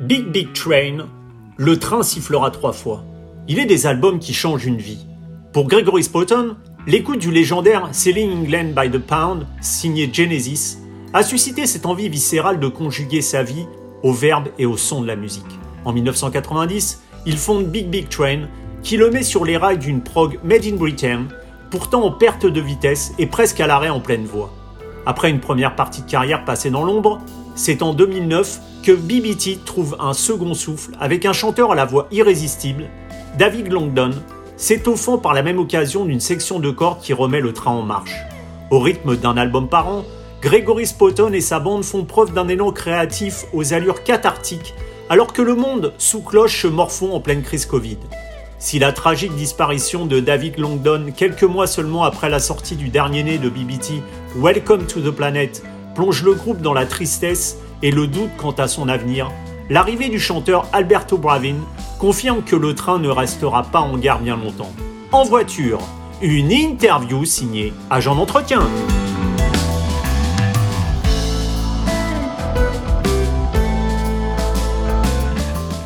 Big Big Train, le train sifflera trois fois. Il est des albums qui changent une vie. Pour Gregory Spotton, l'écoute du légendaire Selling England by the Pound, signé Genesis, a suscité cette envie viscérale de conjuguer sa vie au verbe et au son de la musique. En 1990, il fonde Big Big Train, qui le met sur les rails d'une prog made in Britain, pourtant en perte de vitesse et presque à l'arrêt en pleine voie. Après une première partie de carrière passée dans l'ombre, c'est en 2009 que BBT trouve un second souffle avec un chanteur à la voix irrésistible, David Longdon, s'étoffant par la même occasion d'une section de cordes qui remet le train en marche. Au rythme d'un album par an, Gregory Spotton et sa bande font preuve d'un élan créatif aux allures cathartiques alors que le monde sous cloche se morfond en pleine crise Covid. Si la tragique disparition de David Longdon quelques mois seulement après la sortie du dernier né de BBT, Welcome to the Planet, plonge le groupe dans la tristesse et le doute quant à son avenir, l'arrivée du chanteur Alberto Bravin confirme que le train ne restera pas en gare bien longtemps. En voiture, une interview signée Agent d'entretien.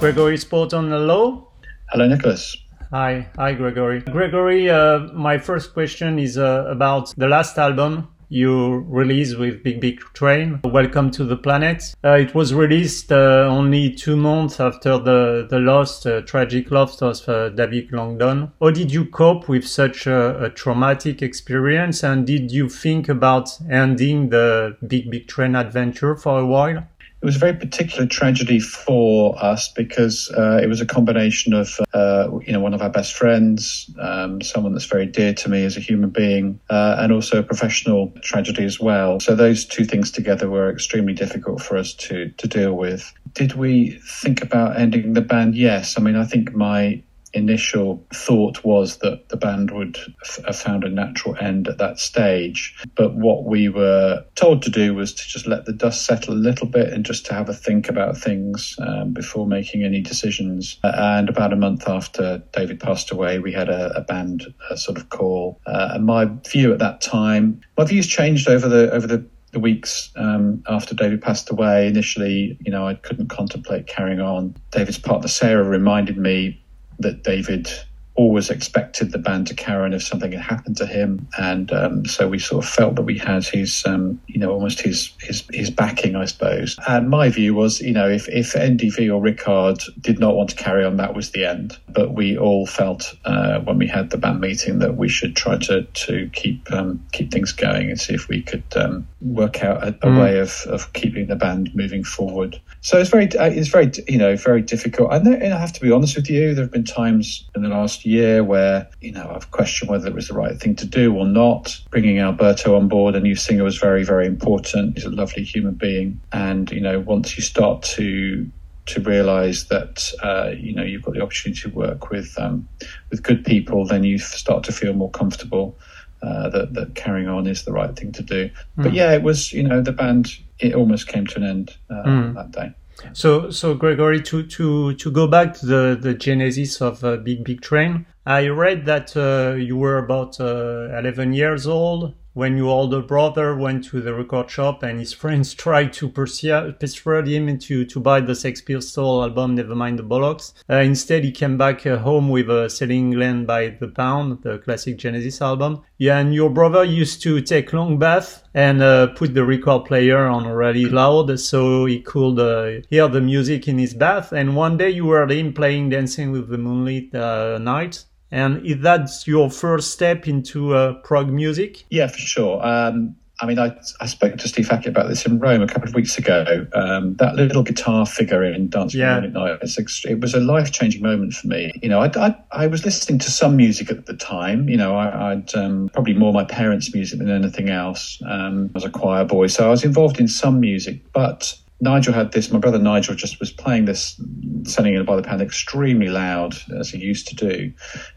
Gregory Sporton, hello. Hello, Nicholas. Hi, hi, Gregory. Gregory, uh, my first question is uh, about the last album you released with Big Big Train, Welcome to the Planet. Uh, it was released uh, only two months after the, the lost, uh, tragic loss of uh, David Longdon. How did you cope with such a, a, traumatic experience and did you think about ending the Big Big Train adventure for a while? It was a very particular tragedy for us because uh, it was a combination of, uh, you know, one of our best friends, um, someone that's very dear to me as a human being, uh, and also a professional tragedy as well. So those two things together were extremely difficult for us to to deal with. Did we think about ending the band? Yes. I mean, I think my initial thought was that the band would have found a natural end at that stage. But what we were told to do was to just let the dust settle a little bit and just to have a think about things um, before making any decisions. And about a month after David passed away, we had a, a band sort of call. Uh, and my view at that time, my views changed over the over the the weeks um, after David passed away, initially, you know, I couldn't contemplate carrying on. David's partner Sarah reminded me that David always expected the band to carry on if something had happened to him, and um, so we sort of felt that we had his, um, you know, almost his his his backing, I suppose. And my view was, you know, if if NDV or Rikard did not want to carry on, that was the end. But we all felt uh, when we had the band meeting that we should try to to keep um, keep things going and see if we could um, work out a, a mm. way of of keeping the band moving forward. So it's very uh, it's very you know very difficult. And I have to be honest with you, there have been times in the last year where, you know, I've questioned whether it was the right thing to do or not. Bringing Alberto on board, a new singer, was very, very important. He's a lovely human being. And, you know, once you start to to realize that uh, you know you've got the opportunity to work with um, with good people, then you start to feel more comfortable uh, that that carrying on is the right thing to do. Mm. But hmm. yeah, it was you know the band it almost came to an end uh, mm. that day. So, so Gregory, to to to go back to the the genesis of uh, Big Big Train, I read that uh, you were about uh, 11 years old when your older brother went to the record shop and his friends tried to persuade him to, to buy the Sex Pistols album Nevermind the Bollocks. Uh, instead, he came back uh, home with uh, Selling England by the Pound, the classic Genesis album. Yeah, and your brother used to take long bath and uh, put the record player on really loud so he could uh, hear the music in his bath. And one day you heard him playing Dancing with the Moonlit uh, Knight and is that your first step into uh, prog music? Yeah, for sure. Um, I mean, I, I spoke to Steve Hackett about this in Rome a couple of weeks ago. Um, that little guitar figure in Dance yeah. at Night, it was a life changing moment for me. You know, I, I, I, was listening to some music at the time. You know, I, would um, probably more my parents' music than anything else. Um, I was a choir boy, so I was involved in some music, but Nigel had this. My brother Nigel just was playing this, sending it by the pound, extremely loud as he used to do.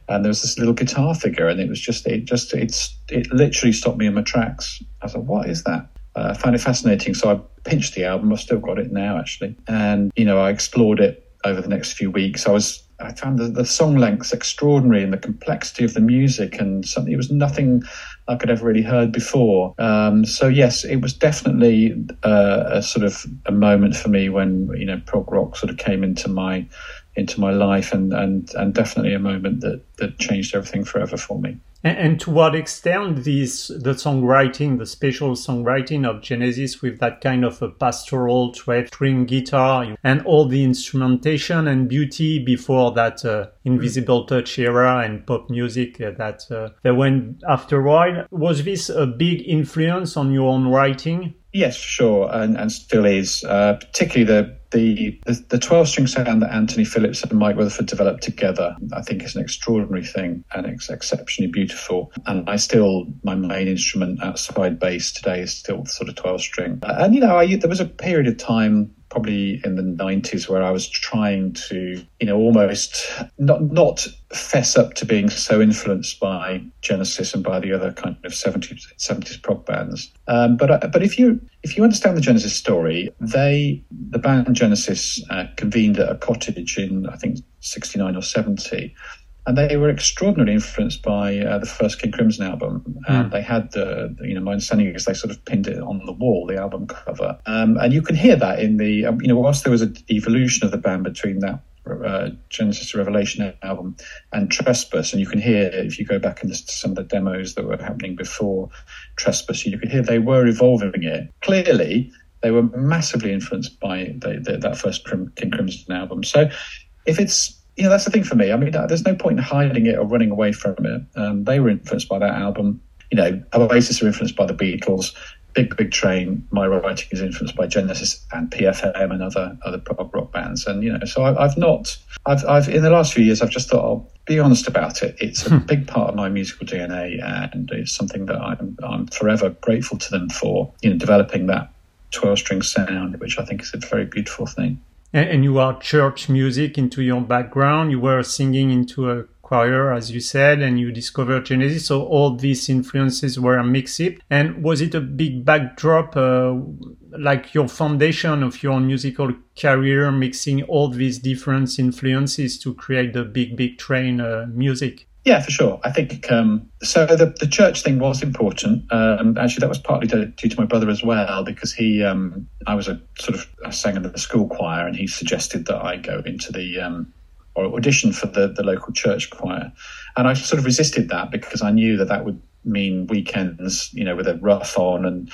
And there was this little guitar figure, and it was just, it just, it's, it literally stopped me in my tracks. I thought, what is that? Uh, I found it fascinating, so I pinched the album. I've still got it now, actually, and you know, I explored it over the next few weeks. I was I found the, the song lengths extraordinary and the complexity of the music and something it was nothing I could ever really heard before. Um, so yes, it was definitely uh, a sort of a moment for me when you know prog rock sort of came into my into my life and and and definitely a moment that that changed everything forever for me. And, and, to what extent this the songwriting, the special songwriting of Genesis with that kind of a pastoral 12 string guitar and all the instrumentation and beauty before that uh, Invisible Touch era and pop music uh, that uh, that went after while. Was this a big influence on your own writing? Yes, sure, and, and still is. Uh, particularly the the the twelve string sound that Anthony Phillips and Mike Rutherford developed together, I think, is an extraordinary thing and it's exceptionally beautiful. And I still my main instrument outside bass today is still sort of twelve string. And you know, I, there was a period of time probably in the 90s where I was trying to, you know, almost not not fess up to being so influenced by Genesis and by the other kind of 70s 70s prog bands. Um, but uh, but if you if you understand the Genesis story, they the band Genesis uh, convened at a cottage in I think 69 or 70 and they were extraordinarily influenced by uh, the first King Crimson album. And mm. they had the, you know, my understanding is they sort of pinned it on the wall, the album cover. Um, and you can hear that in the, um, you know, whilst there was an evolution of the band between that uh, Genesis Revelation album and Trespass, and you can hear if you go back and listen to some of the demos that were happening before Trespass, you can hear they were evolving it. Clearly, they were massively influenced by the, the, that first King Crimson album. So if it's you know, that's the thing for me. I mean, there's no point in hiding it or running away from it. Um, they were influenced by that album. You know, Oasis are influenced by the Beatles. Big Big Train. My writing is influenced by Genesis and PFM and other other prog rock bands. And you know, so I, have not. I've, I've in the last few years, I've just thought I'll be honest about it. It's a hmm. big part of my musical DNA, and it's something that I'm I'm forever grateful to them for. You know, developing that 12 string sound, which I think is a very beautiful thing and, you are church music into your background. You were singing into a choir, as you said, and you discovered Genesis. So all these influences were mixed. And was it a big backdrop, uh, like your foundation of your musical career, mixing all these different influences to create the Big Big Train uh, music? Yeah, for sure. I think um, so. The, the church thing was important. Um, actually, that was partly due to my brother as well, because he, um, I was a sort of I sang in the school choir, and he suggested that I go into the um, or audition for the the local church choir, and I sort of resisted that because I knew that that would mean weekends, you know, with a rough on and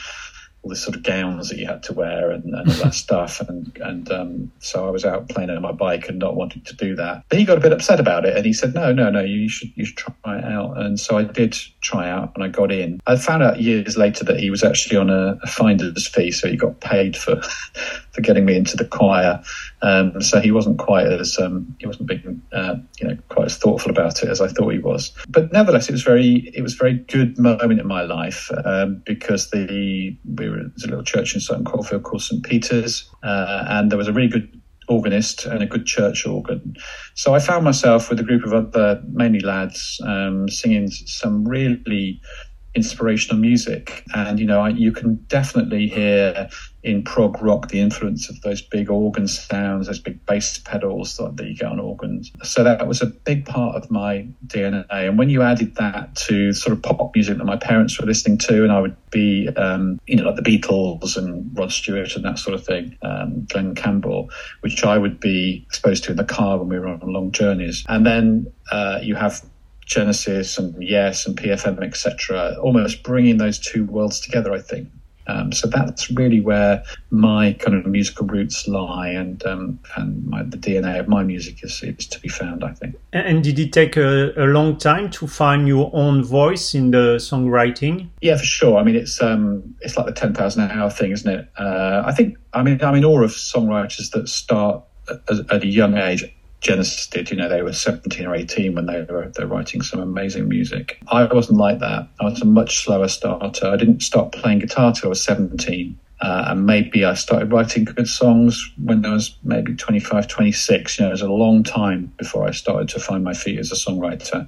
all the sort of gowns that you had to wear and, and all that stuff. And and um, so I was out playing on my bike and not wanting to do that. But he got a bit upset about it and he said, no, no, no, you should you should try it out. And so I did try out and I got in. I found out years later that he was actually on a, a finder's fee, so he got paid for for getting me into the choir. Um, so he wasn't quite as um, he wasn't being uh, you know quite as thoughtful about it as I thought he was. But nevertheless, it was very it was a very good moment in my life um, because the we were there's a little church in Sutton Coldfield called St Peter's, uh, and there was a really good organist and a good church organ. So I found myself with a group of other mainly lads um, singing some really inspirational music. And, you know, I, you can definitely hear in prog rock the influence of those big organ sounds, those big bass pedals that, that, you get on organs. So that was a big part of my DNA. And when you added that to sort of pop music that my parents were listening to, and I would be, um, you know, like the Beatles and Rod Stewart and that sort of thing, um, Glen Campbell, which I would be exposed to in the car when we were on long journeys. And then uh, you have Genesis and Yes and PFM, etc., almost bringing those two worlds together, I think. Um, so that's really where my kind of musical roots lie, and um, and my, the DNA of my music is, is to be found. I think. And did it take a, a, long time to find your own voice in the songwriting? Yeah, for sure. I mean, it's um, it's like the ten thousand hour thing, isn't it? Uh, I think. I mean, I'm in awe of songwriters that start at, at a young age Genesis did. You know, they were 17 or 18 when they were they're writing some amazing music. I wasn't like that. I was a much slower starter. I didn't start playing guitar till I was 17. Uh, and maybe I started writing good songs when I was maybe 25, 26. You know, it was a long time before I started to find my feet as a songwriter.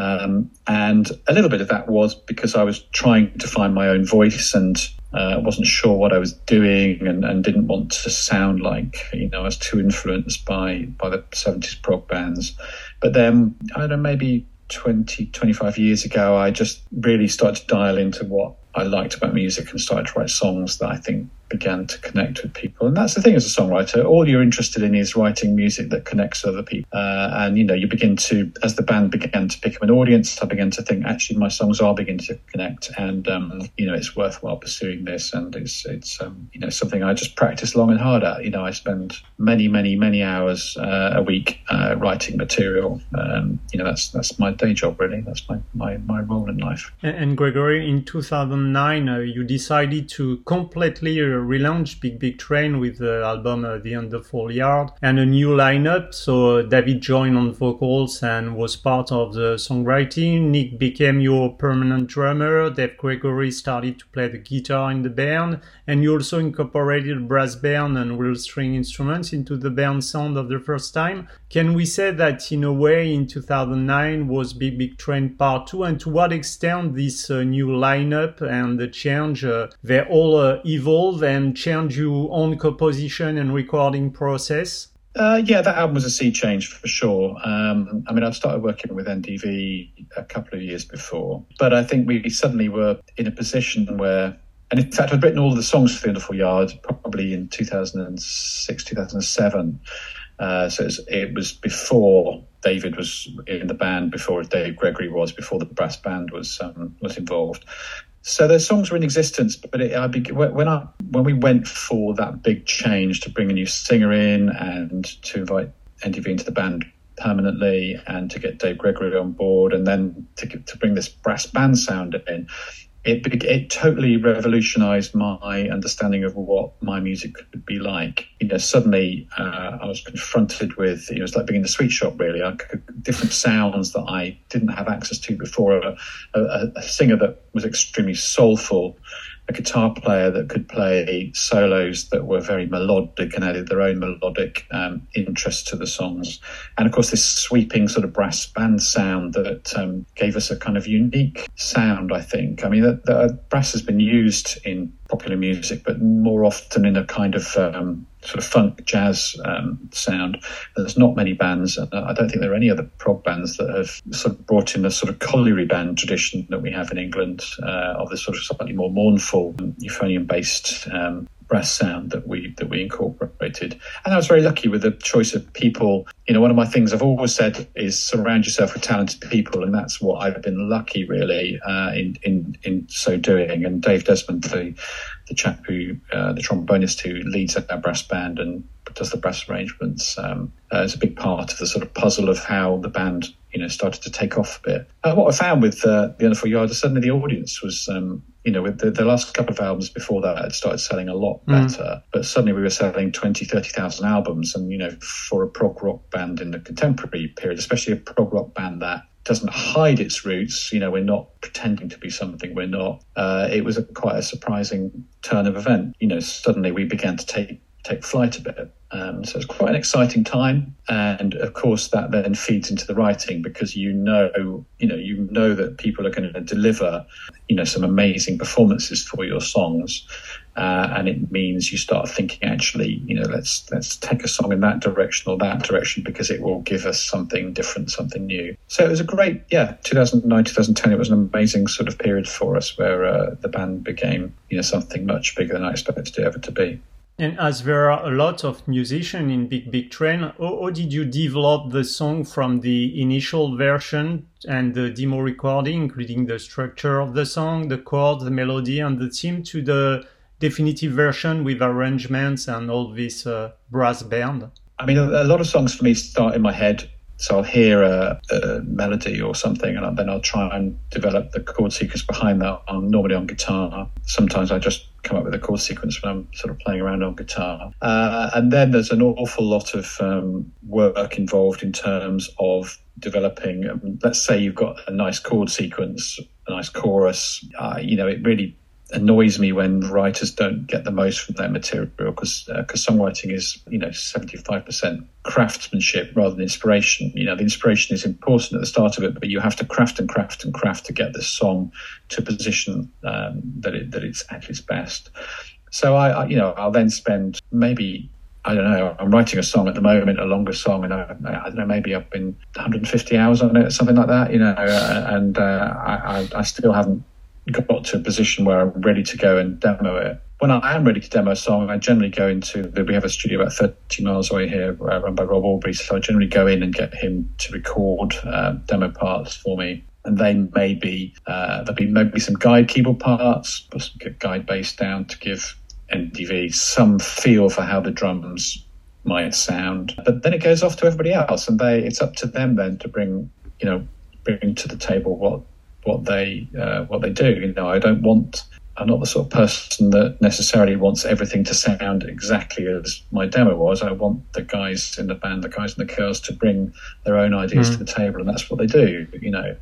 Um, and a little bit of that was because I was trying to find my own voice and uh, wasn't sure what I was doing and, and didn't want to sound like, you know, I was too influenced by, by the 70s prog bands. But then, I don't know, maybe 20, 25 years ago, I just really started to dial into what I liked about music and started to write songs that I think began to connect with people. And that's the thing as a songwriter, all you're interested in is writing music that connects other people. Uh, and, you know, you begin to, as the band began to pick up an audience, I began to think, actually, my songs are beginning to connect. And, um, you know, it's worthwhile pursuing this. And it's, it's um, you know, something I just practice long and hard at. You know, I spend many, many, many hours uh, a week uh, writing material. Um, you know, that's that's my day job, really. That's my, my, my role in life. And, and Gregory, in 2009, uh, you decided to completely relaunched Big Big Train with the album uh, The Underfall Yard and a new lineup. So uh, David joined on vocals and was part of the songwriting. Nick became your permanent drummer. Dave Gregory started to play the guitar in the band, and you also incorporated brass band and real string instruments into the band sound of the first time. Can we say that in a way in 2009 was Big Big Train Part 2 and to what extent this uh, new lineup and the change uh, they all uh, evolve and change your own composition and recording process? Uh, yeah, that album was a sea change for sure. Um, I mean, I'd started working with NDV a couple of years before, but I think we suddenly were in a position where and in fact, I'd written all the songs for The Underfall Yard probably in 2006, 2007. Uh, so it was, it was, before David was in the band, before Dave Gregory was, before the brass band was um, was involved. So those songs were in existence, but it, I be, when I when we went for that big change to bring a new singer in and to invite NDV into the band permanently and to get Dave Gregory on board and then to, to bring this brass band sound in, it it totally revolutionized my understanding of what my music could be like. You know, suddenly uh, I was confronted with you know, it was like being in the sweet shop. Really, I could, different sounds that I didn't have access to before. A, a, a singer that was extremely soulful a guitar player that could play solos that were very melodic and added their own melodic um, interest to the songs. And of course, this sweeping sort of brass band sound that um, gave us a kind of unique sound, I think. I mean, the, the brass has been used in popular music, but more often in a kind of um, sort of funk jazz um, sound. There's not many bands, and I don't think there are any other prog bands that have sort of brought in the sort of colliery band tradition that we have in England uh, of this sort of slightly more mournful euphonium based um, brass sound that we that we incorporated. And I was very lucky with the choice of people. You know, one of my things I've always said is surround yourself with talented people, and that's what I've been lucky really uh, in in in so doing. And Dave Desmond, the the chap who uh, the trombonist who leads our brass band and does the brass arrangements, um, uh, is a big part of the sort of puzzle of how the band you know started to take off a bit. Uh, what I found with uh, the Underfall Yard is suddenly the audience was um, you know, with the, the, last couple of albums before that had started selling a lot mm. better, mm. but suddenly we were selling 20, 30,000 albums. And, you know, for a prog rock band in the contemporary period, especially a prog rock band that doesn't hide its roots, you know, we're not pretending to be something we're not. Uh, it was a, quite a surprising turn of event. You know, suddenly we began to take take flight a bit. Um, so it's quite an exciting time, and of course that then feeds into the writing because you know, you know, you know that people are going to deliver, you know, some amazing performances for your songs, uh, and it means you start thinking actually, you know, let's let's take a song in that direction or that direction because it will give us something different, something new. So it was a great, yeah, 2009, 2010. It was an amazing sort of period for us where uh, the band became, you know, something much bigger than I expected it ever to be. And as there are a lot of musicians in Big Big Train, how, how, did you develop the song from the initial version and the demo recording, including the structure of the song, the chords, the melody, and the theme, to the definitive version with arrangements and all this uh, brass band? I mean, a, a lot of songs for me start in my head so I'll hear a, a melody or something, and then I'll try and develop the chord sequence behind that. I'm normally on guitar. Sometimes I just come up with a chord sequence when I'm sort of playing around on guitar. Uh, and then there's an awful lot of um, work involved in terms of developing. Um, let's say you've got a nice chord sequence, a nice chorus. Uh, you know, it really annoys me when writers don't get the most from their material because because uh, songwriting is you know 75% craftsmanship rather than inspiration you know the inspiration is important at the start of it but you have to craft and craft and craft to get the song to a position um, that it that it's at its best so I, I you know I'll then spend maybe I don't know. I'm writing a song at the moment, a longer song, and I, I don't know. Maybe I've been 150 hours on it, something like that. You know, uh, and uh, I, I, still haven't got to a position where I'm ready to go and demo it. When I am ready to demo a song, I generally go into we have a studio about 30 miles away here, uh, run by Rob Aubrey. So I generally go in and get him to record uh, demo parts for me and then maybe uh, there'll be maybe some guide keyboard parts, put some guide bass down to give NDV some feel for how the drums might sound. But then it goes off to everybody else, and they it's up to them then to bring you know bring to the table what what they uh, what they do. You know, I don't want. I'm not the sort of person that necessarily wants everything to sound exactly as my demo was. I want the guys in the band, the guys and the girls, to bring their own ideas mm. to the table, and that's what they do. You know,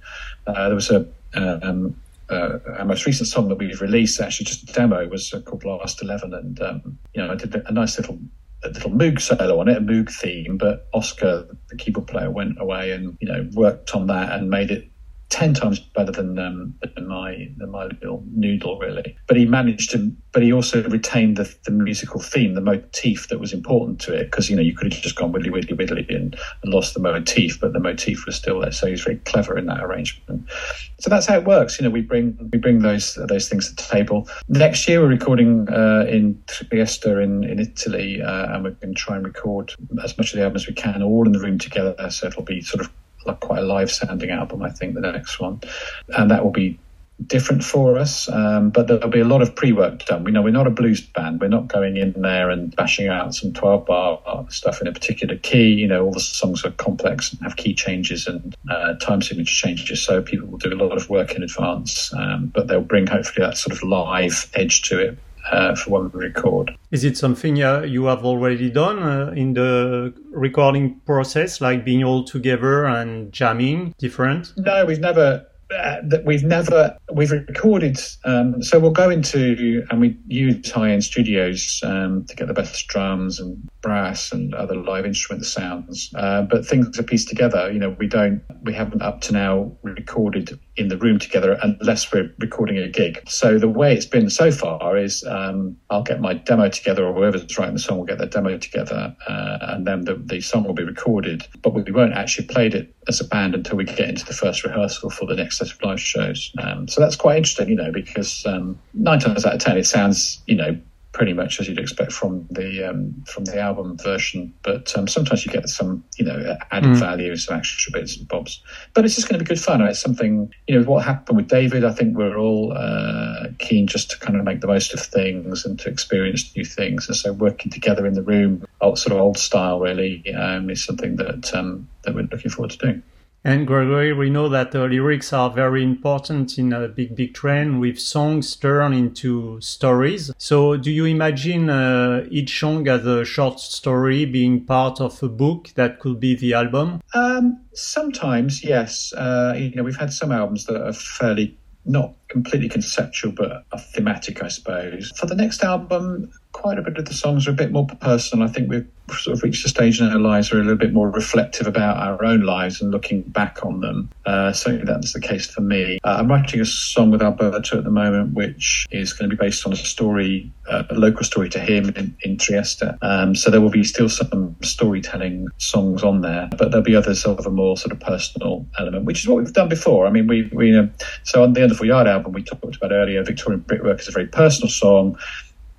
uh, there was a um, uh, our most recent song that we've released, actually just a demo, was uh, called Last Eleven, and um, you know I did a nice little a little Moog solo on it, a Moog theme, but Oskar, the keyboard player, went away and you know worked on that and made it ten times better than um, than my than my little noodle really. But he managed to, but he also retained the, the musical theme, the motif that was important to it. Because you know you could have just gone widdly widdly widdly and, and, lost the motif, but the motif was still there. So he's very clever in that arrangement. So that's how it works. You know, we bring we bring those those things to the table. Next year we're recording uh, in Trieste in in Italy, uh, and we're going to try and record as much of the album as we can, all in the room together. So it'll be sort of like quite a live sounding album, I think, the next one. And that will be different for us, um, but there'll be a lot of pre work done. We know we're not a blues band. We're not going in there and bashing out some 12 bar stuff in a particular key. You know, all the songs are complex and have key changes and uh, time signature changes. So people will do a lot of work in advance, um, but they'll bring hopefully that sort of live edge to it uh, for when we record. Is it something uh, you have already done uh, in the recording process, like being all together and jamming different? No, we've never uh, that we've never we've recorded um, so we'll go into and we use high-end studios um, to get the best drums and brass and other live instrument sounds uh, but things are pieced together you know we don't we haven't up to now recorded in the room together unless we're recording a gig so the way it's been so far is um, I'll get my demo together or whoever's writing the song will get their demo together uh, and then the, the song will be recorded but we won't actually play it as a band until we get into the first rehearsal for the next set of live shows. Um, so that's quite interesting, you know, because um, nine times out of ten it sounds, you know, pretty much as you'd expect from the um, from the album version. But um, sometimes you get some, you know, added mm. value, some extra bits and bobs. But it's just going to be good fun. It's something, you know, what happened with David. I think we're all uh, keen just to kind of make the most of things and to experience new things. And so working together in the room, sort of old style, really, um, is something that um, that we're looking forward to doing. And Gregory, we know that uh, lyrics are very important in a Big, Big Train with songs turned into stories. So do you imagine uh, each song as a short story being part of a book that could be the album? Um, sometimes, yes. Uh, you know, we've had some albums that are fairly not completely conceptual, but thematic, I suppose. For the next album, quite a bit of the songs are a bit more personal. I think we've sort of reached a stage in our lives where we're a little bit more reflective about our own lives and looking back on them. Uh, certainly that's the case for me. Uh, I'm writing a song with Alberto at the moment, which is going to be based on a story, uh, a local story to him in, in Trieste. Um, so there will be still some storytelling songs on there, but there'll be others of a more sort of personal element, which is what we've done before. I mean, we, we uh, so on the Underfall Yard album we talked about earlier, Victorian Brickwork is a very personal song.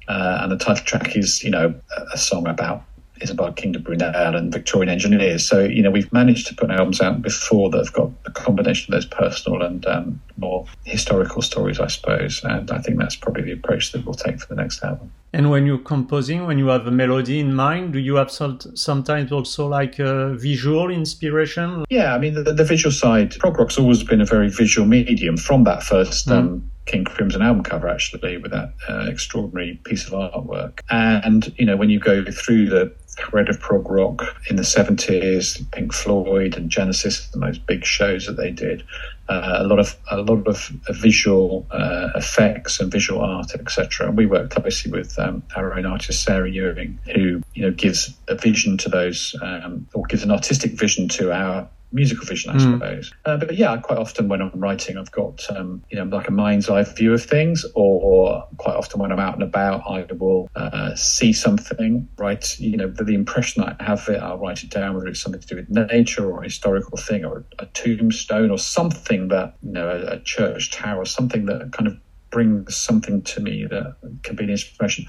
Uh, and the title track is, you know, a song about is about Kingdom Brunel and Victorian engineers. So, you know, we've managed to put albums out before that have got a combination of those personal and um, more historical stories, I suppose. And I think that's probably the approach that we'll take for the next album. And when you're composing, when you have a melody in mind, do you have sometimes also like a visual inspiration? Yeah, I mean, the, the visual side, prog rock's always been a very visual medium from that first. Mm. Um, King Crimson album cover actually with that uh, extraordinary piece of artwork. And you know when you go through the thread of prog rock in the 70s, Pink Floyd and Genesis, the most big shows that they did, uh, a lot of a lot of visual uh, effects and visual art, etc. And we work closely with um, our own artist Sarah Ewins, who you know gives a vision to those um, or gives an artistic vision to our musical vision, I mm. suppose. Uh, but yeah, quite often when I'm writing, I've got um, you know like a mind's eye view of things, or, or quite often when I'm out and about, I will uh, see something, write you know the, the, impression I have it, I'll write it down, whether it's something to do with nature or a historical thing or a, a tombstone or something that you know a, a church tower, something that kind of brings something to me that can be an inspiration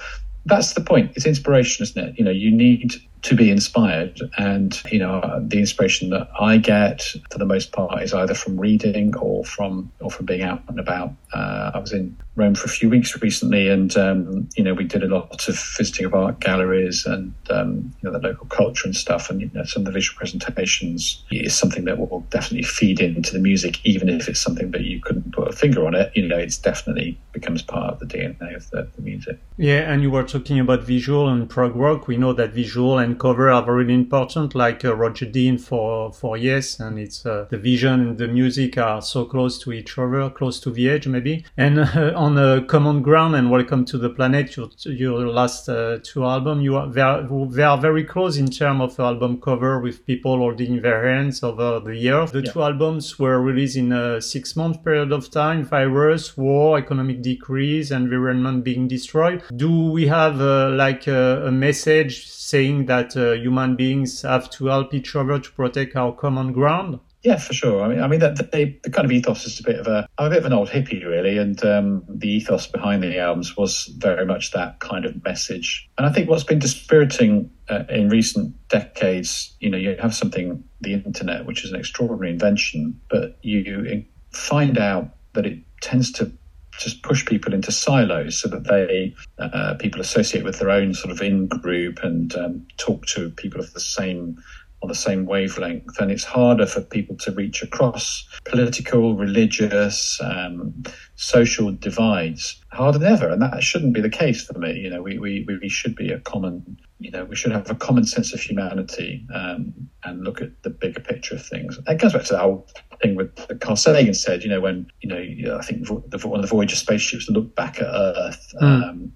that's the point. It's inspiration, isn't it? You know, you need to be inspired. And, you know, the inspiration that I get for the most part is either from reading or from, or from being out and about. Uh, I was in Rome for a few weeks recently and, um, you know, we did a lot of visiting of art galleries and, um, you know, the local culture and stuff. And, you know, some of the visual presentations is something that will definitely feed into the music, even if it's something that you couldn't put a finger on it, you know, it's definitely becomes part of the DNA of the, the music. Yeah. And you were talking about visual and prog rock. We know that visual and cover are really important, like uh, Roger Dean for for Yes, and it's uh, the vision and the music are so close to each other, close to the edge maybe. And uh, on a common ground and Welcome to the Planet, your your last uh, two albums, you are they, are they are very close in terms of album cover with people holding their hands over the years. The yeah. two albums were released in a six month period of time: virus, war, economic decrease, environment being destroyed. Do we have uh, like a message? saying that uh, human beings have to help each other to protect our common ground? Yeah, for sure. I mean, I mean that the, the, kind of ethos is a bit of a I'm a bit of an old hippie, really, and um, the ethos behind the albums was very much that kind of message. And I think what's been dispiriting uh, in recent decades, you know, you have something the internet, which is an extraordinary invention, but you find out that it tends to just push people into silos so that they uh, people associate with their own sort of in group and um, talk to people of the same on the same wavelength, and it's harder for people to reach across political, religious, um, social divides harder than ever, and that shouldn't be the case for me. You know, we we, we should be a common, you know, we should have a common sense of humanity um, and look at the bigger picture of things. it goes back to that whole thing with Carl Sagan said, you know, when you know, I think the, one of the Voyager spaceships looked back at Earth. Mm. Um,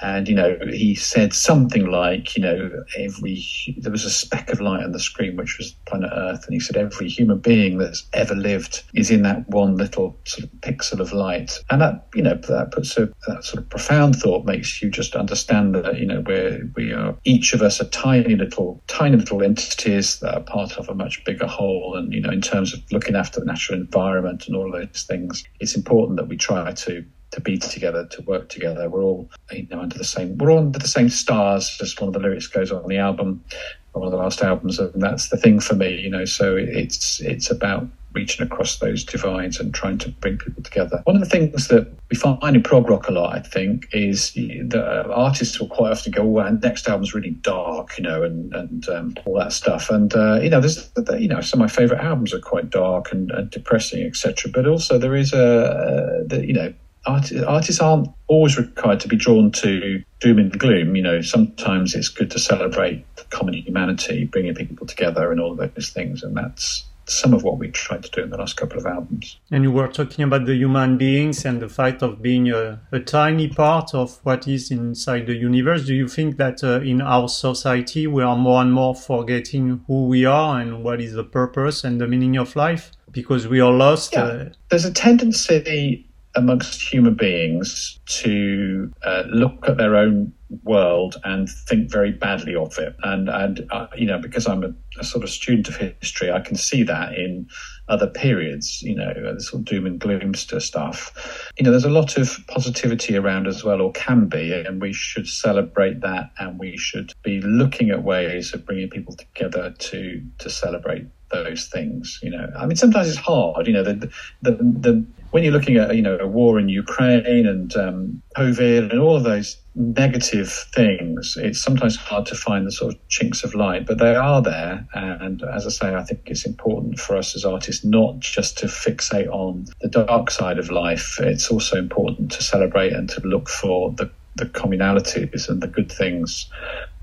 and you know he said something like you know every there was a speck of light on the screen which was planet earth. And he said every human being that's ever lived is in that one little sort of pixel of light. And that you know that puts a that sort of profound thought makes you just understand that you know we're we are each of us are tiny little tiny little entities that are part of a much bigger whole. And you know in terms of looking after the natural environment and all those things it's important that we try to to be together, to work together. We're all you know under the same we're all under the same stars, as one of the lyrics goes on the album, one of the last albums, and that's the thing for me, you know. So it's it's about reaching across those divides and trying to bring people together. One of the things that we find in prog rock a lot, I think, is that artists will quite often go, "Oh, next album's really dark," you know, and and um, all that stuff. And uh, you know, there's you know, some of my favourite albums are quite dark and, and depressing, etc. But also there is a, a the, you know art, artists aren't always required to be drawn to doom and gloom. You know, sometimes it's good to celebrate the common humanity, bringing people together, and all of those things. And that's some of what we tried to do in the last couple of albums. And you were talking about the human beings and the fact of being a, a tiny part of what is inside the universe. Do you think that uh, in our society we are more and more forgetting who we are and what is the purpose and the meaning of life? Because we are lost. Yeah. Uh, There's a tendency amongst human beings to uh, look at their own world and think very badly of it. And and uh, you know, because I'm a, a, sort of student of history, I can see that in other periods. You know, the sort of doom and gloomster stuff. You know, there's a lot of positivity around as well, or can be, and we should celebrate that, and we should be looking at ways of bringing people together to to celebrate those things. You know, I mean, sometimes it's hard. You know, the the the when you're looking at you know a war in Ukraine and um, COVID and all of those negative things, it's sometimes hard to find the sort of chinks of light, but they are there. And as I say, I think it's important for us as artists not just to fixate on the dark side of life. It's also important to celebrate and to look for the the communalities and the good things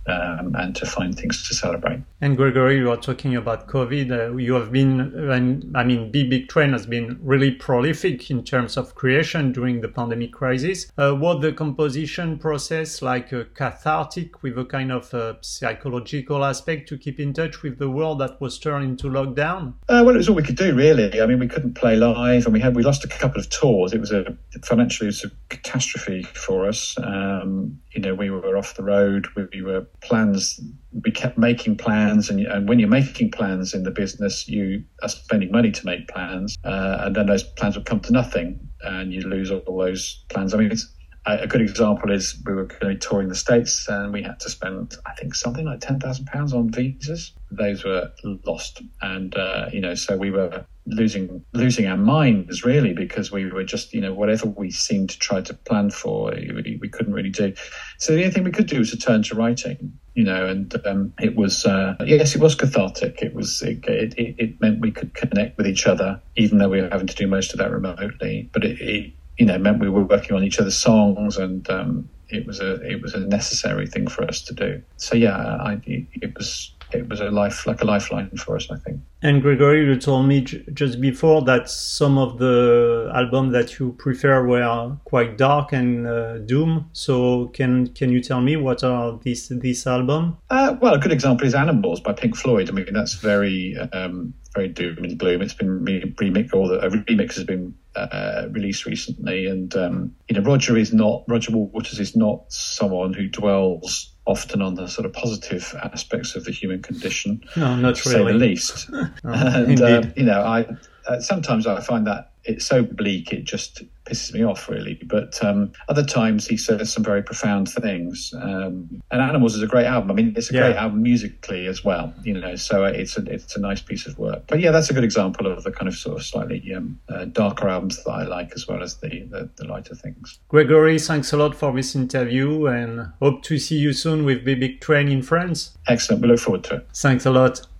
um, and to find things to celebrate. And Gregory, you are talking about COVID. Uh, you have been, I mean, Big Big Train has been really prolific in terms of creation during the pandemic crisis. Uh, was the composition process like uh, cathartic with a kind of uh, psychological aspect to keep in touch with the world that was turned into lockdown? Uh, well, it was all we could do, really. I mean, we couldn't play live, and we had we lost a couple of tours. It was a financially it was a catastrophe for us. Um, you know, we were off the road. We, we were plans. We kept making plans, and, and, when you're making plans in the business, you are spending money to make plans, uh, and then those plans would come to nothing, and you lose all those plans. I mean, it's a good example is we were going to be touring the states and we had to spend i think something like 10,000 pounds on visas those were lost and uh, you know so we were losing losing our minds really because we were just you know whatever we seemed to try to plan for we, we couldn't really do. So the only thing we could do was to turn to writing you know and um, it was uh, yes it was cathartic. It was it, it, it, meant we could connect with each other even though we were having to do most of that remotely. But it, it you know meant we were working on each other's songs and um, it was a it was a necessary thing for us to do. So yeah I, it was it was a life like a lifeline for us, I think. And Gregory, you told me j- just before that some of the albums that you prefer were quite dark and uh, doom. So can can you tell me what are these this album? Uh, well, a good example is Animals by Pink Floyd. I mean, that's very um, very doom and gloom. It's been remixed, or the a remix has been uh, released recently, and um, you know, Roger is not Roger Waters is not someone who dwells often on the sort of positive aspects of the human condition. No, not to really. say the least. oh, and uh, you know, I uh, sometimes I find that it's so bleak it just pisses me off really. But um, other times he says some very profound things um, and animals is a great album. I mean it's a yeah. great album musically as well you know so it's a it's a nice piece of work. But yeah that's a good example of the kind of sort of slightly um, uh, darker albums that i like as well as the, the, the lighter things. Gregory thanks a lot for this interview and hope to see you soon with big big train in france. Excellent. We look forward to it. Thanks a lot